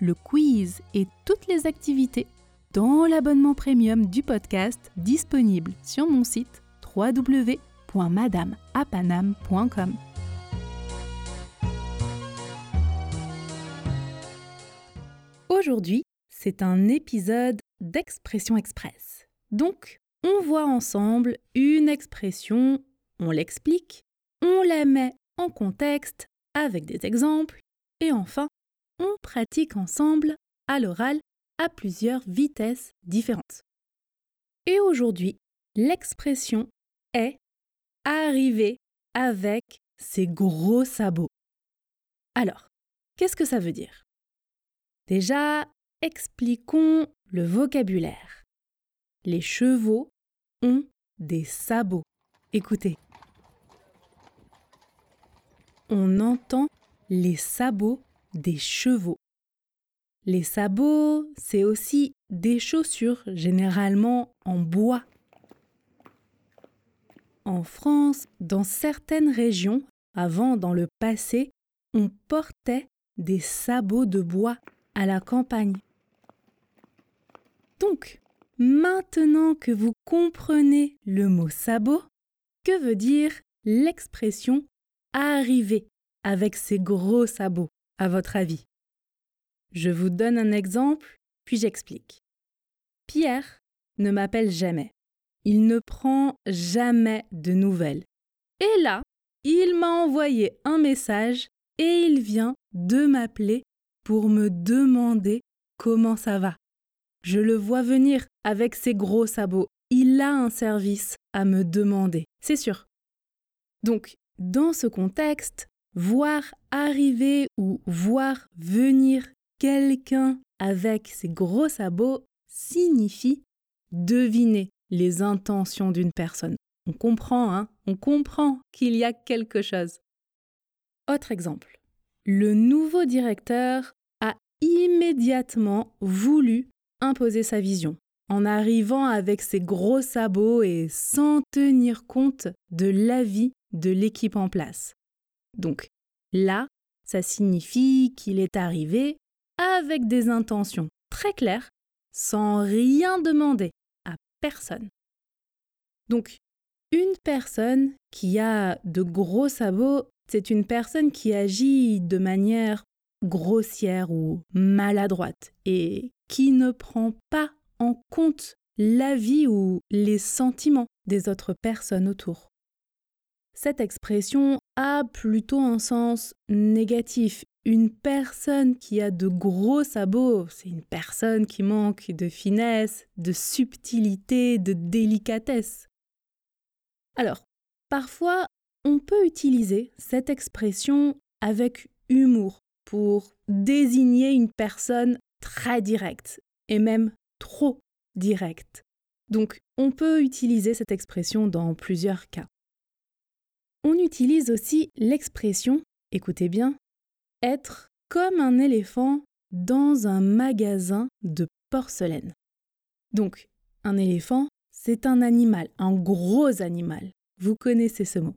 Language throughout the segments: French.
le quiz et toutes les activités dans l'abonnement premium du podcast disponible sur mon site www.madameapanam.com. Aujourd'hui, c'est un épisode d'Expression Express. Donc, on voit ensemble une expression, on l'explique, on la met en contexte avec des exemples, et enfin, on pratique ensemble à l'oral à plusieurs vitesses différentes. Et aujourd'hui, l'expression est arriver avec ses gros sabots. Alors, qu'est-ce que ça veut dire? Déjà, expliquons le vocabulaire. Les chevaux ont des sabots. Écoutez. On entend les sabots des chevaux. Les sabots, c'est aussi des chaussures généralement en bois. En France, dans certaines régions, avant dans le passé, on portait des sabots de bois à la campagne. Donc, maintenant que vous comprenez le mot sabot, que veut dire l'expression arriver avec ses gros sabots, à votre avis Je vous donne un exemple, puis j'explique. Pierre ne m'appelle jamais. Il ne prend jamais de nouvelles. Et là, il m'a envoyé un message et il vient de m'appeler pour me demander comment ça va. Je le vois venir avec ses gros sabots. Il a un service à me demander, c'est sûr. Donc, dans ce contexte, voir arriver ou voir venir quelqu'un avec ses gros sabots signifie deviner les intentions d'une personne. On comprend, hein On comprend qu'il y a quelque chose. Autre exemple. Le nouveau directeur a immédiatement voulu imposer sa vision, en arrivant avec ses gros sabots et sans tenir compte de l'avis de l'équipe en place. Donc là, ça signifie qu'il est arrivé avec des intentions très claires, sans rien demander à personne. Donc, une personne qui a de gros sabots c'est une personne qui agit de manière grossière ou maladroite et qui ne prend pas en compte l'avis ou les sentiments des autres personnes autour. Cette expression a plutôt un sens négatif. Une personne qui a de gros sabots, c'est une personne qui manque de finesse, de subtilité, de délicatesse. Alors, parfois, on peut utiliser cette expression avec humour pour désigner une personne très directe et même trop directe. Donc on peut utiliser cette expression dans plusieurs cas. On utilise aussi l'expression, écoutez bien, être comme un éléphant dans un magasin de porcelaine. Donc, un éléphant, c'est un animal, un gros animal. Vous connaissez ce mot.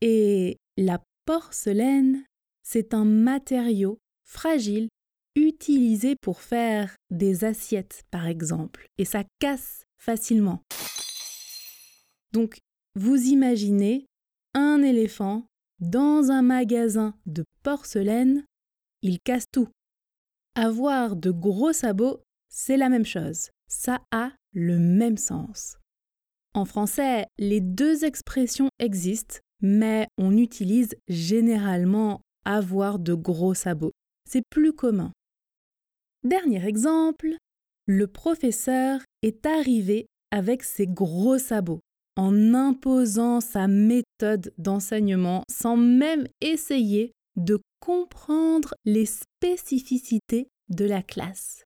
Et la porcelaine, c'est un matériau fragile utilisé pour faire des assiettes, par exemple, et ça casse facilement. Donc, vous imaginez un éléphant dans un magasin de porcelaine, il casse tout. Avoir de gros sabots, c'est la même chose. Ça a le même sens. En français, les deux expressions existent, mais on utilise généralement avoir de gros sabots. C'est plus commun. Dernier exemple, le professeur est arrivé avec ses gros sabots en imposant sa méthode d'enseignement sans même essayer de comprendre les spécificités de la classe.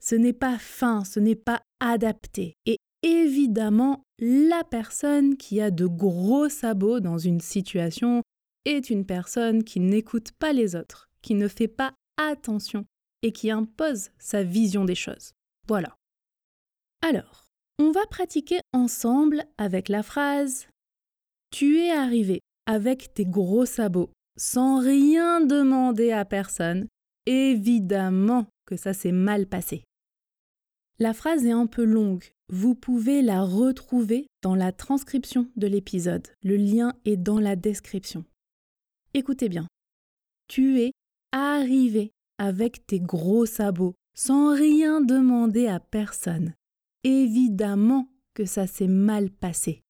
ce n'est pas fin, ce n'est pas adapté. Et évidemment, la personne qui a de gros sabots dans une situation est une personne qui n'écoute pas les autres, qui ne fait pas attention et qui impose sa vision des choses. Voilà. Alors, on va pratiquer ensemble avec la phrase Tu es arrivé avec tes gros sabots sans rien demander à personne. Évidemment que ça s'est mal passé. La phrase est un peu longue. Vous pouvez la retrouver dans la transcription de l'épisode. Le lien est dans la description. Écoutez bien. Tu es arrivé avec tes gros sabots sans rien demander à personne. Évidemment que ça s'est mal passé.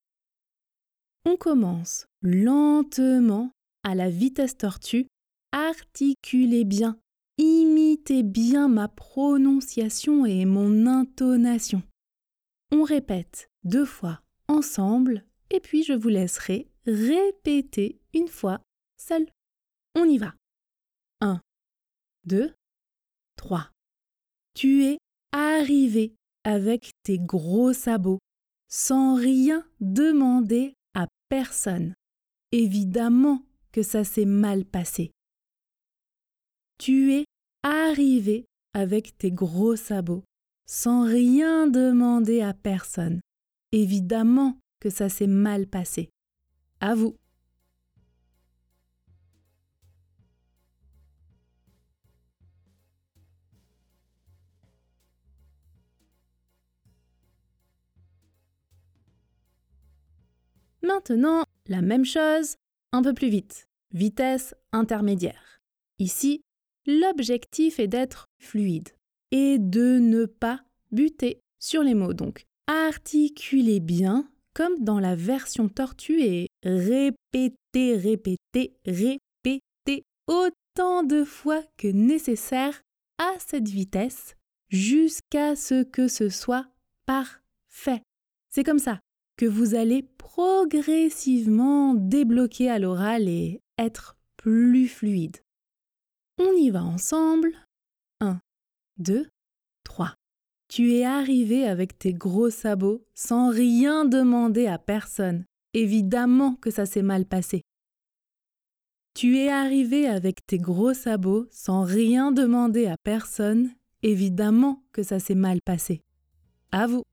On commence lentement à la vitesse tortue. Articulez bien Imitez bien ma prononciation et mon intonation. On répète deux fois ensemble et puis je vous laisserai répéter une fois seul. On y va. 1, 2, 3. Tu es arrivé avec tes gros sabots, sans rien demander à personne. Évidemment que ça s'est mal passé. Tu es arrivé avec tes gros sabots, sans rien demander à personne. Évidemment que ça s'est mal passé. À vous. Maintenant, la même chose, un peu plus vite. Vitesse intermédiaire. Ici, L'objectif est d'être fluide et de ne pas buter sur les mots. Donc, articulez bien comme dans la version tortue et répétez, répétez, répétez autant de fois que nécessaire à cette vitesse jusqu'à ce que ce soit parfait. C'est comme ça que vous allez progressivement débloquer à l'oral et être plus fluide. On y va ensemble. 1, 2, 3. Tu es arrivé avec tes gros sabots sans rien demander à personne. Évidemment que ça s'est mal passé. Tu es arrivé avec tes gros sabots sans rien demander à personne. Évidemment que ça s'est mal passé. À vous.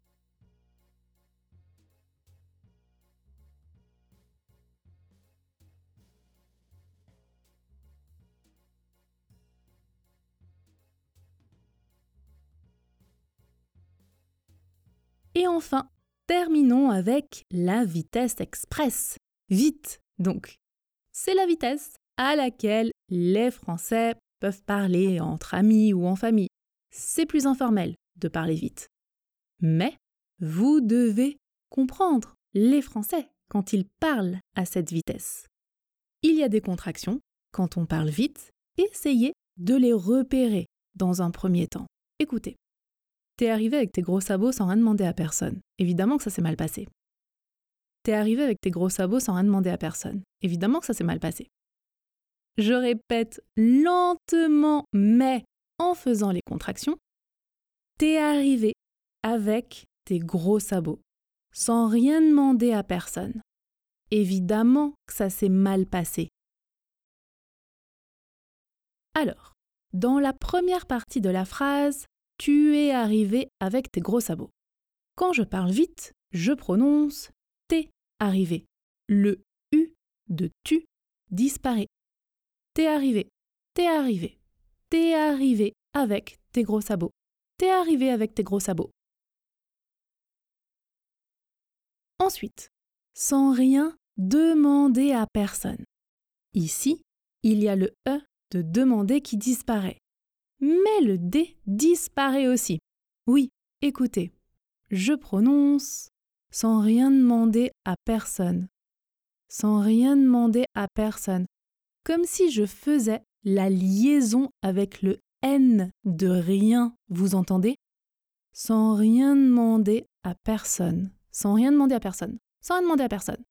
Et enfin, terminons avec la vitesse express. Vite, donc. C'est la vitesse à laquelle les Français peuvent parler entre amis ou en famille. C'est plus informel de parler vite. Mais vous devez comprendre les Français quand ils parlent à cette vitesse. Il y a des contractions quand on parle vite. Essayez de les repérer dans un premier temps. Écoutez. T'es arrivé avec tes gros sabots sans rien demander à personne. Évidemment que ça s'est mal passé. T'es arrivé avec tes gros sabots sans rien demander à personne. Évidemment que ça s'est mal passé. Je répète lentement, mais en faisant les contractions. T'es arrivé avec tes gros sabots, sans rien demander à personne. Évidemment que ça s'est mal passé. Alors, dans la première partie de la phrase, tu es arrivé avec tes gros sabots. Quand je parle vite, je prononce t'es arrivé. Le U de tu disparaît. T'es arrivé, t'es arrivé, t'es arrivé avec tes gros sabots. T'es arrivé avec tes gros sabots. Ensuite, sans rien demander à personne. Ici, il y a le E de demander qui disparaît mais le D disparaît aussi. Oui, écoutez, je prononce sans rien demander à personne. Sans rien demander à personne. Comme si je faisais la liaison avec le N de rien, vous entendez? Sans rien demander à personne. Sans rien demander à personne. Sans rien demander à personne.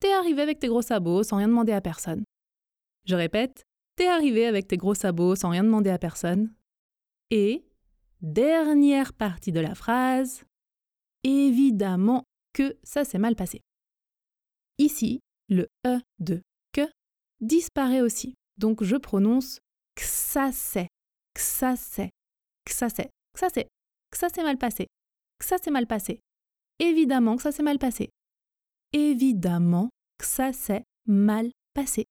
T'es arrivé avec tes gros sabots sans rien demander à personne. Je répète, T'es arrivé avec tes gros sabots sans rien demander à personne. Et dernière partie de la phrase, évidemment que ça s'est mal passé. Ici, le E de que disparaît aussi. Donc je prononce que ça c'est, que ça c'est, que ça c'est, que ça c'est, que ça s'est mal passé, que ça s'est mal passé. Évidemment que ça s'est mal passé. Évidemment que ça s'est mal passé.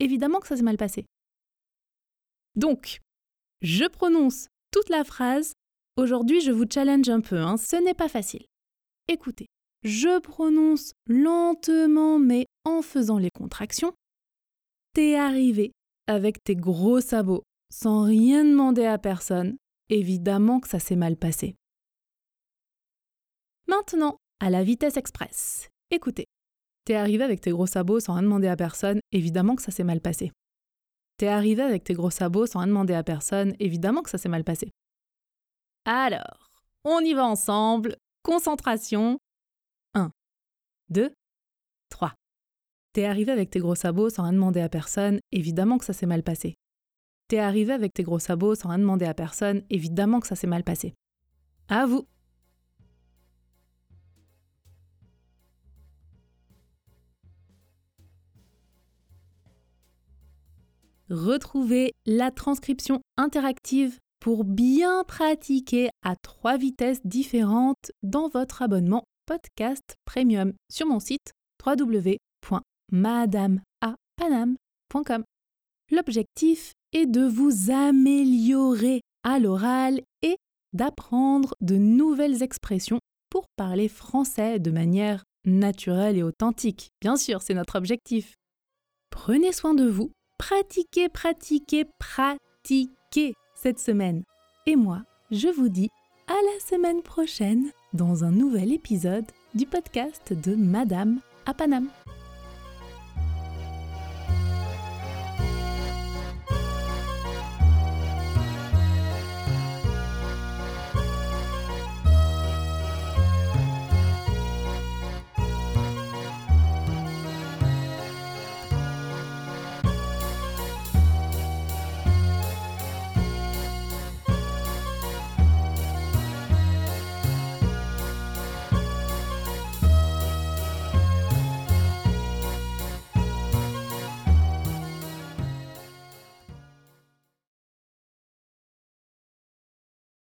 Évidemment que ça s'est mal passé. Donc, je prononce toute la phrase. Aujourd'hui, je vous challenge un peu, hein. ce n'est pas facile. Écoutez, je prononce lentement mais en faisant les contractions. T'es arrivé avec tes gros sabots, sans rien demander à personne. Évidemment que ça s'est mal passé. Maintenant, à la vitesse express. Écoutez, t'es arrivé avec tes gros sabots sans rien demander à personne. Évidemment que ça s'est mal passé. T'es arrivé avec tes gros sabots sans rien demander à personne. Évidemment que ça s'est mal passé. Alors, on y va ensemble. Concentration. 1, 2, 3. T'es arrivé avec tes gros sabots sans rien demander à personne, évidemment que ça s'est mal passé. T'es arrivé avec tes gros sabots sans rien demander à personne, évidemment que ça s'est mal passé. À vous Retrouvez la transcription interactive pour bien pratiquer à trois vitesses différentes dans votre abonnement podcast premium sur mon site www.madameapanam.com. L'objectif est de vous améliorer à l'oral et d'apprendre de nouvelles expressions pour parler français de manière naturelle et authentique. Bien sûr, c'est notre objectif. Prenez soin de vous, pratiquez, pratiquez, pratiquez cette semaine. Et moi, je vous dis à la semaine prochaine dans un nouvel épisode du podcast de Madame à Paname.